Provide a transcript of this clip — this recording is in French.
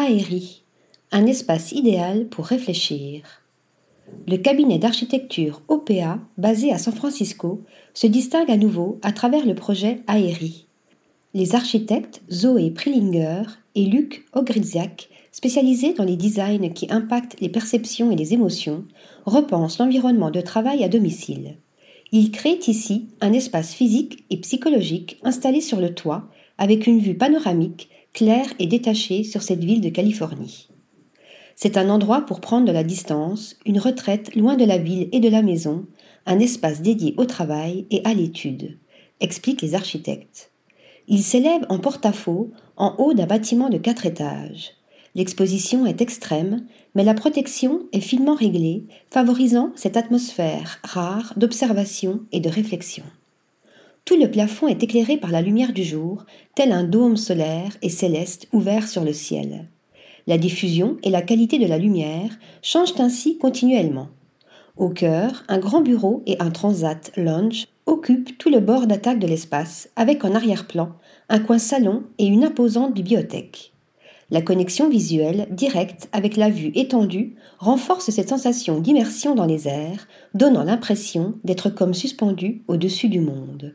Aéri, un espace idéal pour réfléchir. Le cabinet d'architecture OPA, basé à San Francisco, se distingue à nouveau à travers le projet Aéri. Les architectes Zoé Prillinger et Luc Ogriziak, spécialisés dans les designs qui impactent les perceptions et les émotions, repensent l'environnement de travail à domicile. Ils créent ici un espace physique et psychologique installé sur le toit, avec une vue panoramique, claire et détachée sur cette ville de Californie. C'est un endroit pour prendre de la distance, une retraite loin de la ville et de la maison, un espace dédié au travail et à l'étude, expliquent les architectes. Il s'élève en porte-à-faux, en haut d'un bâtiment de quatre étages. L'exposition est extrême, mais la protection est finement réglée, favorisant cette atmosphère rare d'observation et de réflexion. Tout le plafond est éclairé par la lumière du jour, tel un dôme solaire et céleste ouvert sur le ciel. La diffusion et la qualité de la lumière changent ainsi continuellement. Au cœur, un grand bureau et un transat lounge occupent tout le bord d'attaque de l'espace, avec en arrière-plan un coin salon et une imposante bibliothèque. La connexion visuelle directe avec la vue étendue renforce cette sensation d'immersion dans les airs, donnant l'impression d'être comme suspendu au-dessus du monde.